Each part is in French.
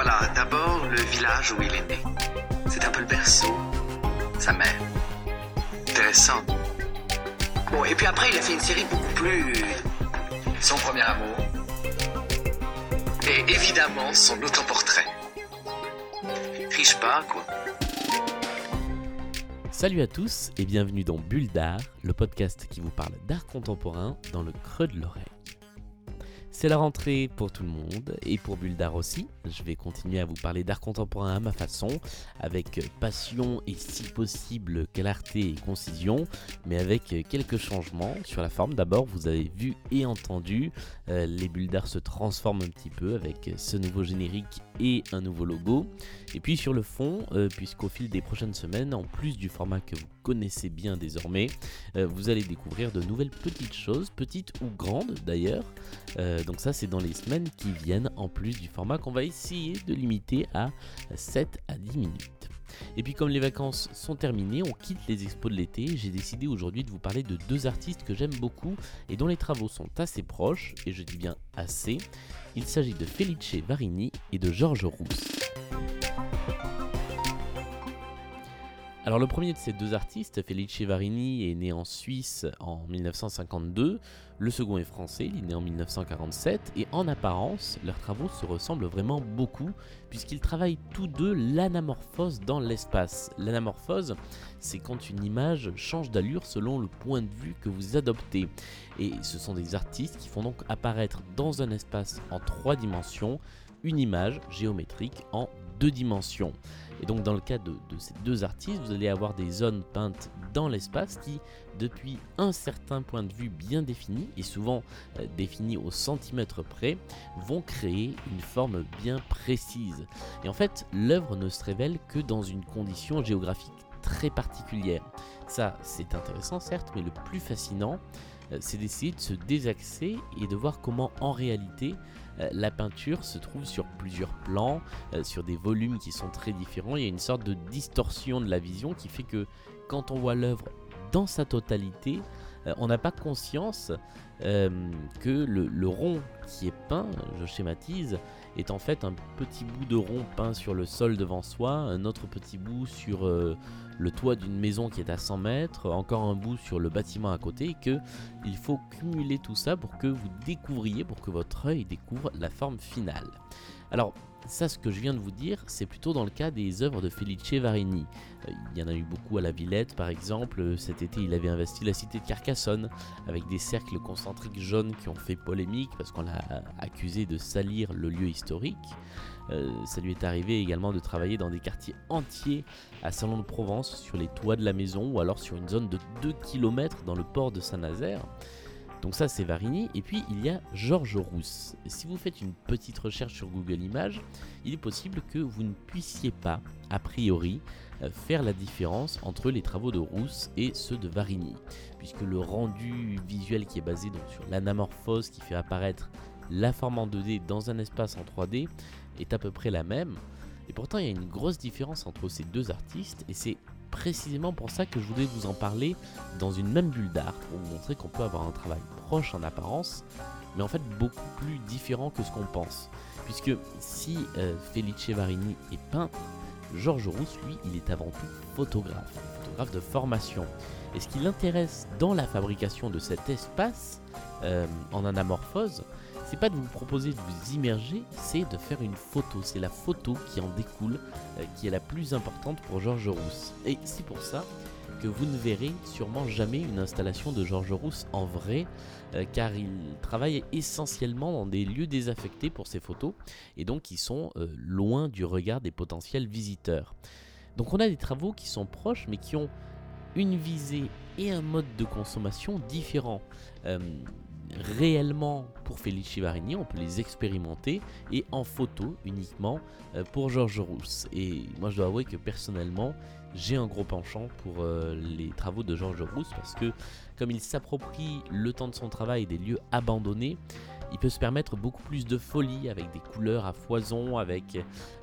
Voilà, d'abord le village où il est né. C'est un peu le berceau, sa mère. Intéressant. Bon, et puis après, il a fait une série beaucoup plus. Son premier amour. Et évidemment, son autoportrait. Triche pas, quoi. Salut à tous et bienvenue dans Bulle d'art, le podcast qui vous parle d'art contemporain dans le creux de l'oreille. C'est la rentrée pour tout le monde et pour Bulle d'Art aussi. Je vais continuer à vous parler d'art contemporain à ma façon, avec passion et si possible clarté et concision, mais avec quelques changements sur la forme. D'abord, vous avez vu et entendu, euh, les Bulles d'Art se transforment un petit peu avec ce nouveau générique et un nouveau logo. Et puis sur le fond, euh, puisqu'au fil des prochaines semaines, en plus du format que vous connaissez bien désormais, euh, vous allez découvrir de nouvelles petites choses, petites ou grandes d'ailleurs. Donc ça c'est dans les semaines qui viennent, en plus du format qu'on va essayer de limiter à 7 à 10 minutes. Et puis comme les vacances sont terminées, on quitte les expos de l'été, j'ai décidé aujourd'hui de vous parler de deux artistes que j'aime beaucoup et dont les travaux sont assez proches, et je dis bien assez. Il s'agit de Felice Varini et de Georges Rousse. Alors le premier de ces deux artistes, Felice Varini, est né en Suisse en 1952, le second est français, il est né en 1947, et en apparence, leurs travaux se ressemblent vraiment beaucoup, puisqu'ils travaillent tous deux l'anamorphose dans l'espace. L'anamorphose, c'est quand une image change d'allure selon le point de vue que vous adoptez. Et ce sont des artistes qui font donc apparaître dans un espace en trois dimensions une image géométrique en deux dimensions. Et donc dans le cas de, ces deux artistes, vous allez avoir des zones peintes dans l'espace qui, depuis un certain point de vue bien défini, et souvent euh, défini au centimètre près, vont créer une forme bien précise. Et en fait, l'œuvre ne se révèle que dans une condition géographique très particulière. Ça, c'est intéressant certes, mais le plus fascinant, euh, c'est d'essayer de se désaxer et de voir comment en réalité euh, la peinture se trouve sur plusieurs plans, euh, sur des volumes qui sont très différents. Il y a une sorte de distorsion de la vision qui fait que quand on voit l'œuvre dans sa totalité, on n'a pas conscience que le, rond qui est peint, je schématise, est en fait un petit bout de rond peint sur le sol devant soi, un autre petit bout sur le toit d'une maison qui est à 100 mètres, encore un bout sur le bâtiment à côté, et que il faut cumuler tout ça pour que vous découvriez, pour que votre œil découvre la forme finale. Alors, ça, ce que je viens de vous dire, c'est plutôt dans le cas des œuvres de Felice Varini. Euh, il y en a eu beaucoup à la Villette, par exemple. Cet été, il avait investi la cité de Carcassonne avec des cercles concentriques jaunes qui ont fait polémique parce qu'on l'a accusé de salir le lieu historique. Euh, ça lui est arrivé également de travailler dans des quartiers entiers à Salon de Provence, sur les toits de la maison ou alors sur une zone de 2 km dans le port de Saint-Nazaire. Donc ça c'est Varini et puis il y a Georges Rousse. si vous faites une petite recherche sur Google Images, il est possible que vous ne puissiez pas, a priori, euh, faire la différence entre les travaux de Rousse et ceux de Varini, puisque le rendu visuel qui est basé sur l'anamorphose qui fait apparaître la forme en 2D dans un espace en 3D est à peu près la même. Et pourtant, il y a une grosse différence entre ces deux artistes, et c'est précisément pour ça que je voulais vous en parler dans une même bulle d'art, pour vous montrer qu'on peut avoir un travail proche en apparence, mais en fait beaucoup plus différent que ce qu'on pense. Puisque si euh, Felice Varini est peintre, Georges Rousse, lui, il est avant tout photographe, photographe de formation. Et ce qui l'intéresse dans la fabrication de cet espace euh, en anamorphose, c'est pas de vous proposer de vous immerger, c'est de faire une photo. C'est la photo qui en découle, euh, qui est la plus importante pour Georges Rousse. Et c'est pour ça que vous ne verrez sûrement jamais une installation de Georges Rousse en vrai, euh, car il travaille essentiellement dans des lieux désaffectés pour ses photos, et donc qui sont euh, loin du regard des potentiels visiteurs. Donc on a des travaux qui sont proches, mais qui ont une visée et un mode de consommation différents réellement pour Félix Chivarini, on peut les expérimenter et en photo uniquement euh, pour Georges Rousse. Et moi je dois avouer que personnellement j'ai un gros penchant pour euh, les travaux de Georges Rousse parce que comme il s'approprie le temps de son travail des lieux abandonnés, il peut se permettre beaucoup plus de folie avec des couleurs à foison, avec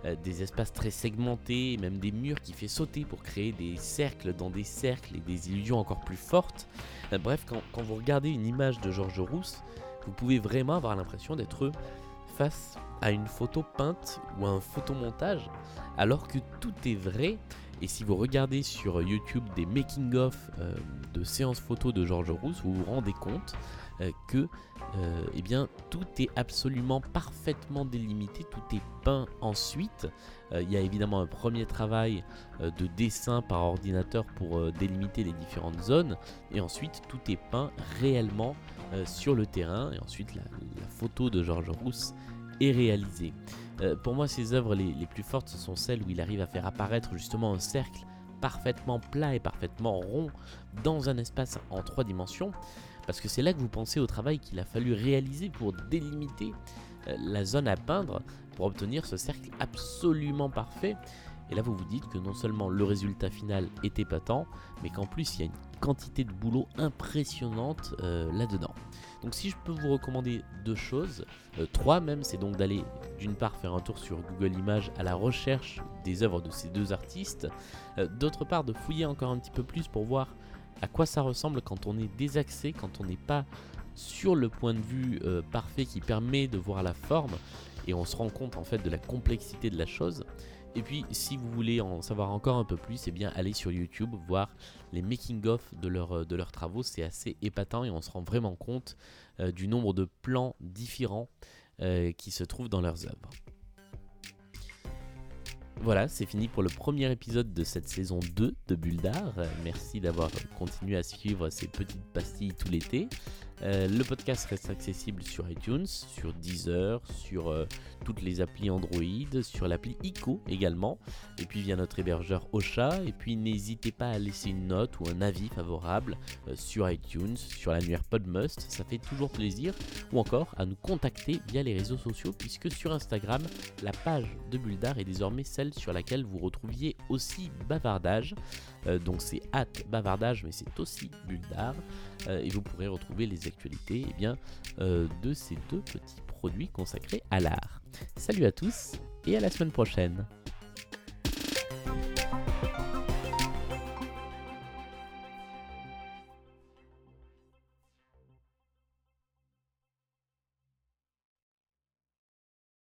euh, des espaces très segmentés, même des murs qui fait sauter pour créer des cercles dans des cercles et des illusions encore plus fortes. bref, quand, quand, vous regardez une image de Georges Rousse, vous pouvez vraiment avoir l'impression d'être face à une photo peinte ou à un photomontage alors que tout est vrai. Et si vous regardez sur YouTube des making-of euh, de séances photos de George Rousse, vous vous rendez compte euh, que euh, eh bien, tout est absolument parfaitement délimité, tout est peint ensuite. il y a évidemment un premier travail de dessin par ordinateur pour délimiter les différentes zones, et ensuite tout est peint réellement sur le terrain, et ensuite la, la photo de George Rousse est réalisée. Euh, pour moi, ses œuvres les, plus fortes, ce sont celles où il arrive à faire apparaître justement un cercle parfaitement plat et parfaitement rond dans un espace en trois dimensions, parce que c'est là que vous pensez au travail qu'il a fallu réaliser pour délimiter euh, la zone à peindre pour obtenir ce cercle absolument parfait. Et là, vous vous dites que non seulement le résultat final est épatant, mais qu'en plus, il y a une quantité de boulot impressionnante euh, là-dedans. Donc si je peux vous recommander deux choses, euh, trois même, c'est donc d'aller d'une part faire un tour sur Google Images à la recherche des œuvres de ces deux artistes, euh, d'autre part de fouiller encore un petit peu plus pour voir à quoi ça ressemble quand on est désaxé, quand on n'est pas sur le point de vue parfait qui permet de voir la forme et on se rend compte en fait de la complexité de la chose. Et puis, si vous voulez en savoir encore un peu plus, eh bien, allez sur YouTube voir les making-of de, leur, de leurs travaux. C'est assez épatant et on se rend vraiment compte euh, du nombre de plans différents euh, qui se trouvent dans leurs œuvres. Voilà, c'est fini pour le premier épisode de cette saison 2 de Bulle d'Art. Merci d'avoir continué à suivre ces petites pastilles tout l'été. Euh, le podcast reste accessible sur iTunes, sur Deezer, sur euh, toutes les applis Android, sur l'appli ICO également, et puis via notre hébergeur Ocha. Et puis n'hésitez pas à laisser une note ou un avis favorable euh, sur iTunes, sur l'annuaire Podmust, ça fait toujours plaisir, ou encore à nous contacter via les réseaux sociaux, puisque sur Instagram, la page de Bulldar est désormais celle sur laquelle vous retrouviez aussi Bavardage. donc c'est hâte Bavardage, mais c'est aussi Bulldar. et vous pourrez retrouver les actualités eh bien, euh, de ces deux petits produits consacrés à l'art. Salut à tous et à la semaine prochaine